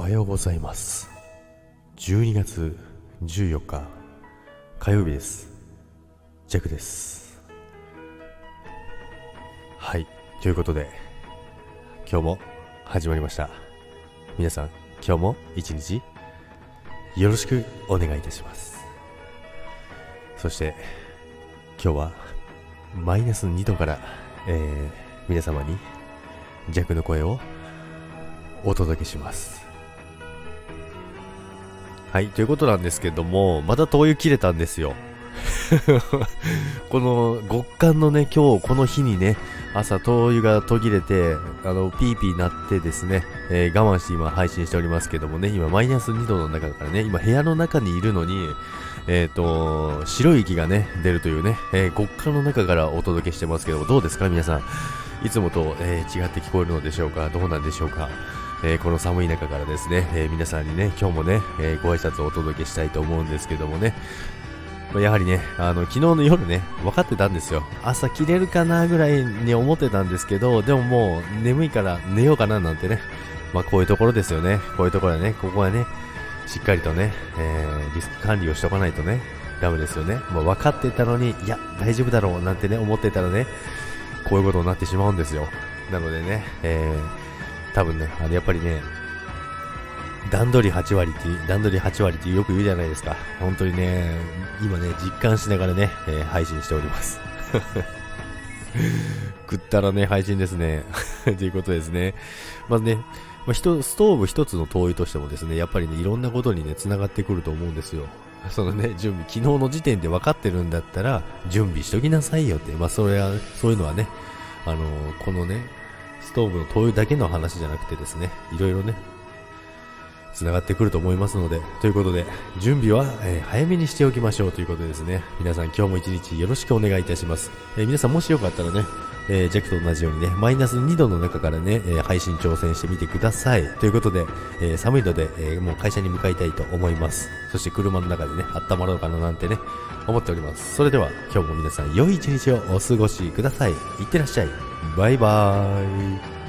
はようございます。12月14日火曜日です。ジャックです。はいということで今日も始まりました。皆さん今日も一日よろしくお願いいたします。そして今日はマイナス2度から、えー、皆様に弱の声をお届けします。はいということなんですけどもまた灯油切れたんですよ。この極寒のね今日この日にね朝灯油が途切れてあのピーピー鳴ってですね、えー、我慢して今配信しておりますけどもね今マイナス2度の中だからね今部屋の中にいるのにえっ、ー、と白い息がね出るというね、えー、極寒の中からお届けしてますけどもどうですか皆さん？いつもと、え、違って聞こえるのでしょうか？どうなんでしょうか？えー、この寒い中からですね、えー、皆さんにね、今日もね、えー、ご挨拶をお届けしたいと思うんですけどもね、まやはりね、あの、昨日の夜ね、分かってたんですよ。朝切れるかなぐらいに思ってたんですけど、でももう眠いから寝ようかななんてね、まあこういうところですよね。こういうところはね、ここはね、しっかりとね、えー、リスク管理をしとかないとね、ダメですよね。もう分かってたのに、いや、大丈夫だろうなんてね、思ってたらね、こういうことになってしまうんですよ。なのでね、えー、多分ね、あの、やっぱりね、段取り8割って、段取り8割ってよく言うじゃないですか。本当にね、今ね、実感しながらね、えー、配信しております。食ったらね、配信ですね。ということですね。まずね、まあ、ストーブ一つの灯油としてもですね、やっぱりね、いろんなことにね、繋がってくると思うんですよ。そのね、準備、昨日の時点で分かってるんだったら、準備しときなさいよって、まあ、それは、そういうのはね、あのー、このね、ストーブの灯油だけの話じゃなくてですね、いろいろね、繋がってくると思いますので、ということで、準備は、えー、早めにしておきましょうということですね。皆さん今日も一日よろしくお願いいたします。えー、皆さんもしよかったらね、えー、ジャックと同じようにね、マイナス2度の中からね、え配信挑戦してみてください。ということで、え寒いので、えもう会社に向かいたいと思います。そして車の中でね、温まろうかななんてね、思っております。それでは、今日も皆さん良い一日をお過ごしください。いってらっしゃい。バイバイ。